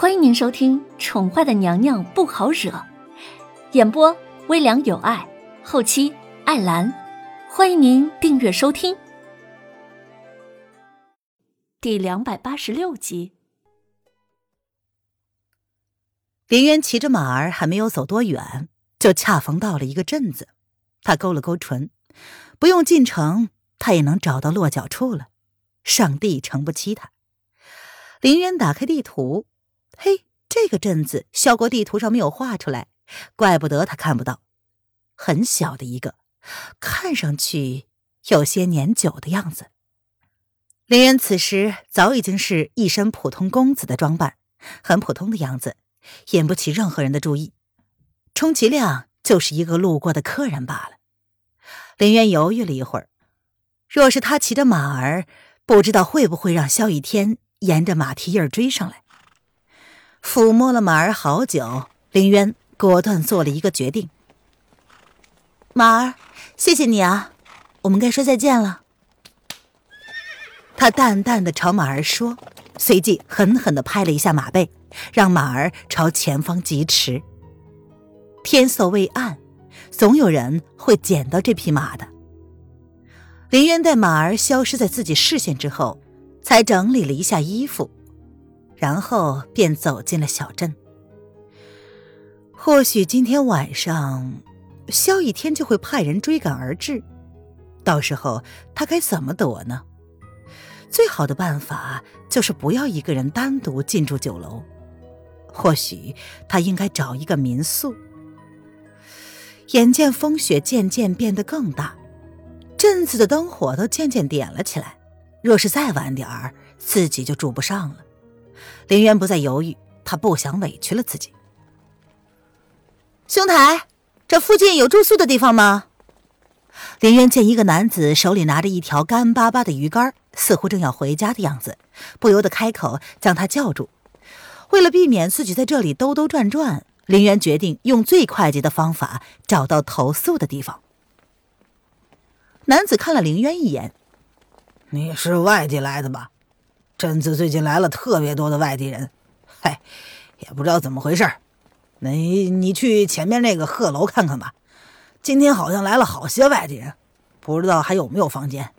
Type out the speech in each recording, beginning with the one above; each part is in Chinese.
欢迎您收听《宠坏的娘娘不好惹》，演播微凉有爱，后期艾兰。欢迎您订阅收听。第两百八十六集，林渊骑着马儿还没有走多远，就恰逢到了一个镇子。他勾了勾唇，不用进城，他也能找到落脚处了。上帝诚不欺他。林渊打开地图。嘿，这个镇子萧国地图上没有画出来，怪不得他看不到。很小的一个，看上去有些年久的样子。林渊此时早已经是一身普通公子的装扮，很普通的样子，引不起任何人的注意，充其量就是一个路过的客人罢了。林渊犹豫了一会儿，若是他骑着马儿，不知道会不会让萧雨天沿着马蹄印追上来。抚摸了马儿好久，林渊果断做了一个决定。马儿，谢谢你啊，我们该说再见了。他淡淡的朝马儿说，随即狠狠的拍了一下马背，让马儿朝前方疾驰。天色未暗，总有人会捡到这匹马的。林渊待马儿消失在自己视线之后，才整理了一下衣服。然后便走进了小镇。或许今天晚上，萧逸天就会派人追赶而至，到时候他该怎么躲呢？最好的办法就是不要一个人单独进驻酒楼。或许他应该找一个民宿。眼见风雪渐渐变得更大，镇子的灯火都渐渐点了起来。若是再晚点儿，自己就住不上了。林渊不再犹豫，他不想委屈了自己。兄台，这附近有住宿的地方吗？林渊见一个男子手里拿着一条干巴巴的鱼竿，似乎正要回家的样子，不由得开口将他叫住。为了避免自己在这里兜兜转转，林渊决定用最快捷的方法找到投宿的地方。男子看了林渊一眼：“你是外地来的吧？”镇子最近来了特别多的外地人，嗨，也不知道怎么回事儿。你你去前面那个鹤楼看看吧，今天好像来了好些外地人，不知道还有没有房间。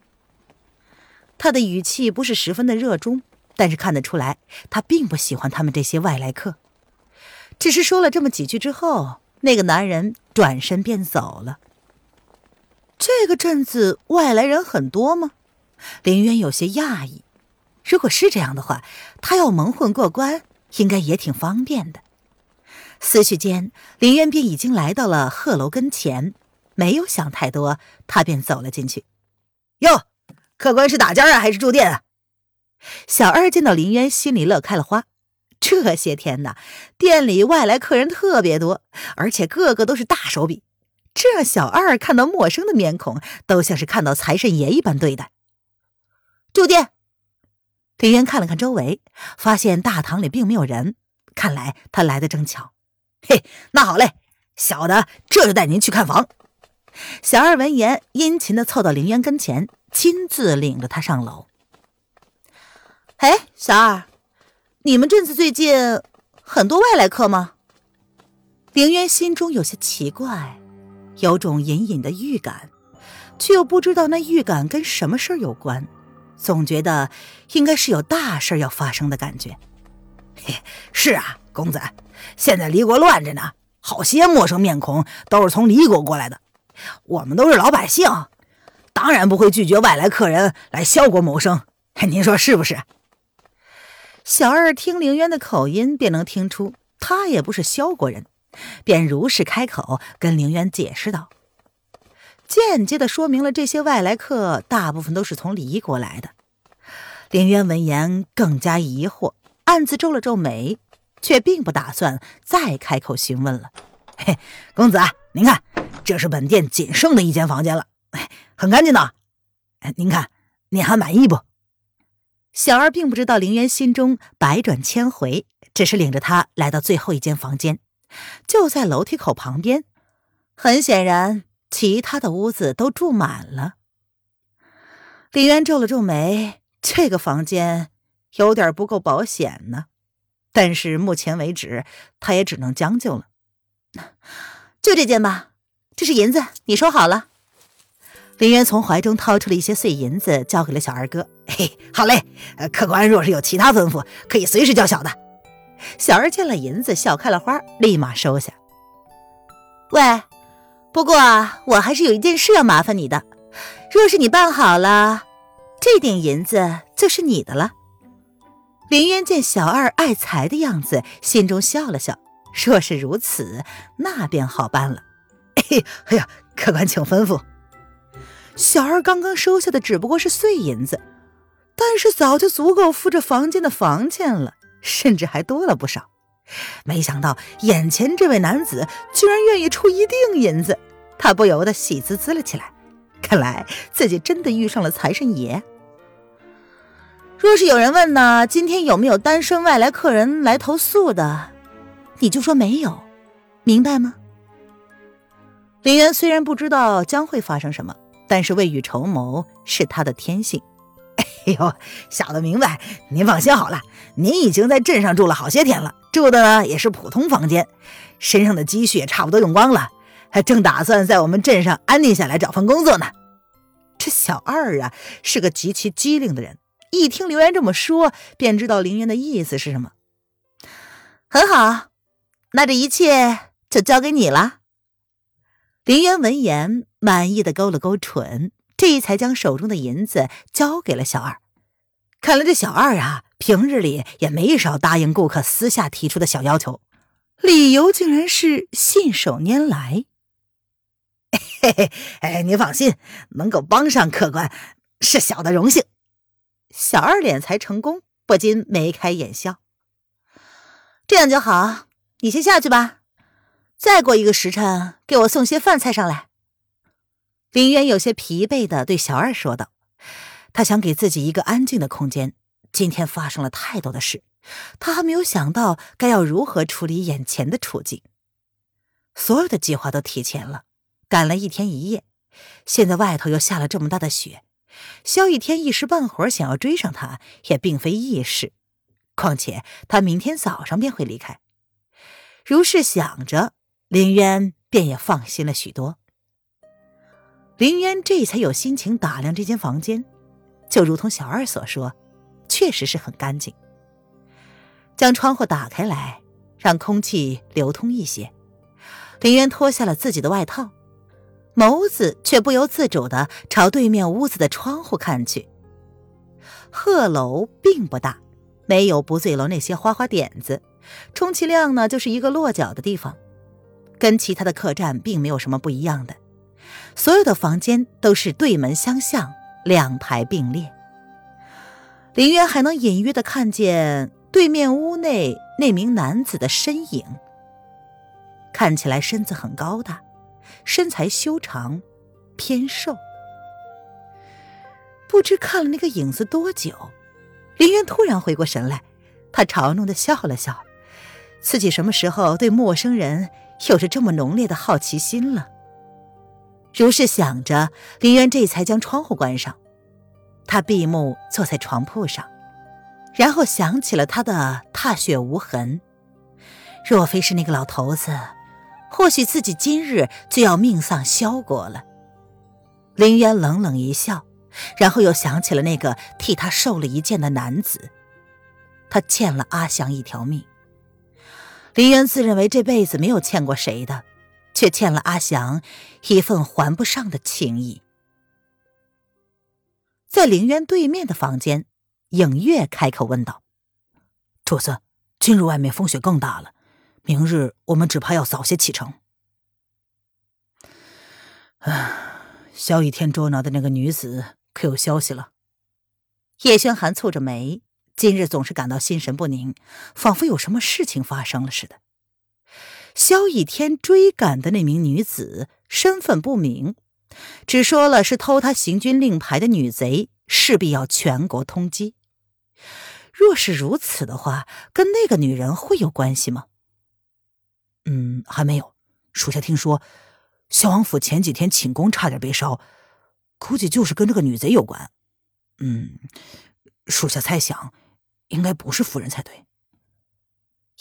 他的语气不是十分的热衷，但是看得出来他并不喜欢他们这些外来客。只是说了这么几句之后，那个男人转身便走了。这个镇子外来人很多吗？林渊有些讶异。如果是这样的话，他要蒙混过关，应该也挺方便的。思绪间，林渊便已经来到了鹤楼跟前，没有想太多，他便走了进去。哟，客官是打尖啊，还是住店啊？小二见到林渊，心里乐开了花。这些天呐，店里外来客人特别多，而且个个都是大手笔，这让小二看到陌生的面孔，都像是看到财神爷一般对待。住店。林渊看了看周围，发现大堂里并没有人，看来他来的正巧。嘿，那好嘞，小的这就带您去看房。小二闻言，殷勤的凑到林渊跟前，亲自领着他上楼。哎，小二，你们镇子最近很多外来客吗？林渊心中有些奇怪，有种隐隐的预感，却又不知道那预感跟什么事儿有关。总觉得应该是有大事要发生的感觉。嘿，是啊，公子，现在离国乱着呢，好些陌生面孔都是从离国过来的。我们都是老百姓，当然不会拒绝外来客人来萧国谋生。您说是不是？小二听凌渊的口音，便能听出他也不是萧国人，便如实开口跟凌渊解释道。间接的说明了这些外来客大部分都是从离国来的。林渊闻言更加疑惑，暗自皱了皱眉，却并不打算再开口询问了。嘿，公子啊，您看，这是本店仅剩的一间房间了，很干净的。您看，您还满意不？小二并不知道林渊心中百转千回，只是领着他来到最后一间房间，就在楼梯口旁边。很显然。其他的屋子都住满了。李渊皱了皱眉，这个房间有点不够保险呢。但是目前为止，他也只能将就了。就这间吧，这是银子，你收好了。林渊从怀中掏出了一些碎银子，交给了小二哥。嘿，好嘞。客官若是有其他吩咐，可以随时叫小的。小二见了银子，笑开了花，立马收下。喂，不过我还是有一件事要麻烦你的。若是你办好了，这点银子就是你的了。林渊见小二爱财的样子，心中笑了笑。若是如此，那便好办了。哎呀，客官请吩咐。小二刚刚收下的只不过是碎银子，但是早就足够付这房间的房钱了，甚至还多了不少。没想到眼前这位男子居然愿意出一锭银子，他不由得喜滋滋了起来。看来自己真的遇上了财神爷。若是有人问呢，今天有没有单身外来客人来投宿的，你就说没有，明白吗？林渊虽然不知道将会发生什么。但是未雨绸缪是他的天性。哎呦，小的明白。您放心好了，您已经在镇上住了好些天了，住的呢也是普通房间，身上的积蓄也差不多用光了，还正打算在我们镇上安定下来找份工作呢。这小二啊是个极其机灵的人，一听刘渊这么说，便知道林渊的意思是什么。很好，那这一切就交给你了。林渊闻言。满意的勾了勾唇，这才将手中的银子交给了小二。看来这小二啊，平日里也没少答应顾客私下提出的小要求，理由竟然是信手拈来。嘿嘿，哎，您放心，能够帮上客官是小的荣幸。小二敛财成功，不禁眉开眼笑。这样就好，你先下去吧。再过一个时辰，给我送些饭菜上来。林渊有些疲惫的对小二说道：“他想给自己一个安静的空间。今天发生了太多的事，他还没有想到该要如何处理眼前的处境。所有的计划都提前了，赶了一天一夜。现在外头又下了这么大的雪，萧逸天一时半会儿想要追上他也并非易事。况且他明天早上便会离开。如是想着，林渊便也放心了许多。”林渊这才有心情打量这间房间，就如同小二所说，确实是很干净。将窗户打开来，让空气流通一些。林渊脱下了自己的外套，眸子却不由自主的朝对面屋子的窗户看去。鹤楼并不大，没有不醉楼那些花花点子，充其量呢就是一个落脚的地方，跟其他的客栈并没有什么不一样的。所有的房间都是对门相向，两排并列。林渊还能隐约的看见对面屋内那名男子的身影，看起来身子很高大，身材修长，偏瘦。不知看了那个影子多久，林渊突然回过神来，他嘲弄的笑了笑，自己什么时候对陌生人有着这么浓烈的好奇心了？如是想着，林渊这才将窗户关上。他闭目坐在床铺上，然后想起了他的踏雪无痕。若非是那个老头子，或许自己今日就要命丧萧国了。林渊冷冷一笑，然后又想起了那个替他受了一剑的男子。他欠了阿祥一条命。林渊自认为这辈子没有欠过谁的。却欠了阿祥一份还不上的情谊。在林渊对面的房间，影月开口问道：“主子，今日外面风雪更大了，明日我们只怕要早些启程。”唉，萧逸天捉拿的那个女子可有消息了？叶轩寒蹙着眉，今日总是感到心神不宁，仿佛有什么事情发生了似的。萧逸天追赶的那名女子身份不明，只说了是偷他行军令牌的女贼，势必要全国通缉。若是如此的话，跟那个女人会有关系吗？嗯，还没有。属下听说，萧王府前几天寝宫差点被烧，估计就是跟这个女贼有关。嗯，属下猜想，应该不是夫人才对。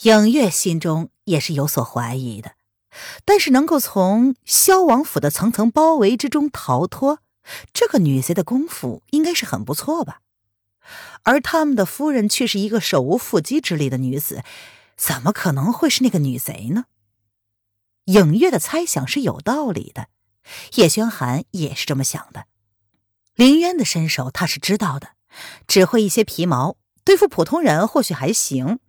影月心中也是有所怀疑的，但是能够从萧王府的层层包围之中逃脱，这个女贼的功夫应该是很不错吧？而他们的夫人却是一个手无缚鸡之力的女子，怎么可能会是那个女贼呢？影月的猜想是有道理的，叶轩寒也是这么想的。林渊的身手他是知道的，只会一些皮毛，对付普通人或许还行。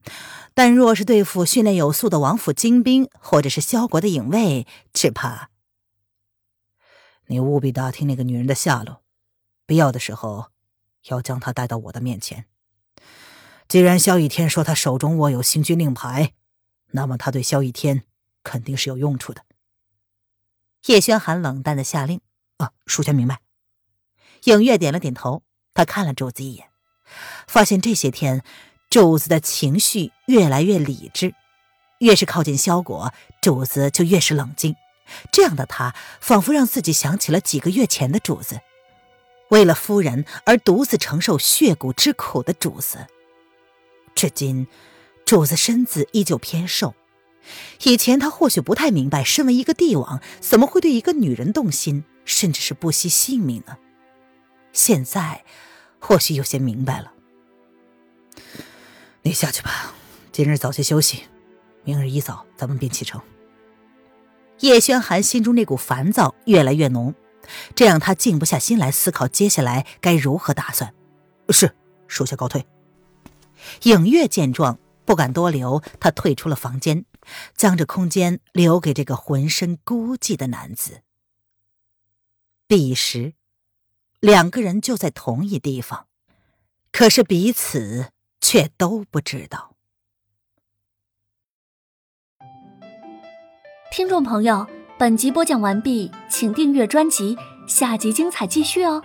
但若是对付训练有素的王府精兵，或者是萧国的影卫，只怕……你务必打听那个女人的下落，必要的时候要将她带到我的面前。既然萧逸天说他手中握有行军令牌，那么他对萧逸天肯定是有用处的。叶轩寒冷淡的下令：“啊，属下明白。”影月点了点头，他看了主子一眼，发现这些天。主子的情绪越来越理智，越是靠近萧果，主子就越是冷静。这样的他，仿佛让自己想起了几个月前的主子，为了夫人而独自承受血骨之苦的主子。至今，主子身子依旧偏瘦。以前他或许不太明白，身为一个帝王，怎么会对一个女人动心，甚至是不惜性命呢？现在，或许有些明白了。你下去吧，今日早些休息，明日一早咱们便启程。叶轩寒心中那股烦躁越来越浓，这让他静不下心来思考接下来该如何打算。是，属下告退。影月见状不敢多留，他退出了房间，将这空间留给这个浑身孤寂的男子。彼时，两个人就在同一地方，可是彼此。却都不知道。听众朋友，本集播讲完毕，请订阅专辑，下集精彩继续哦。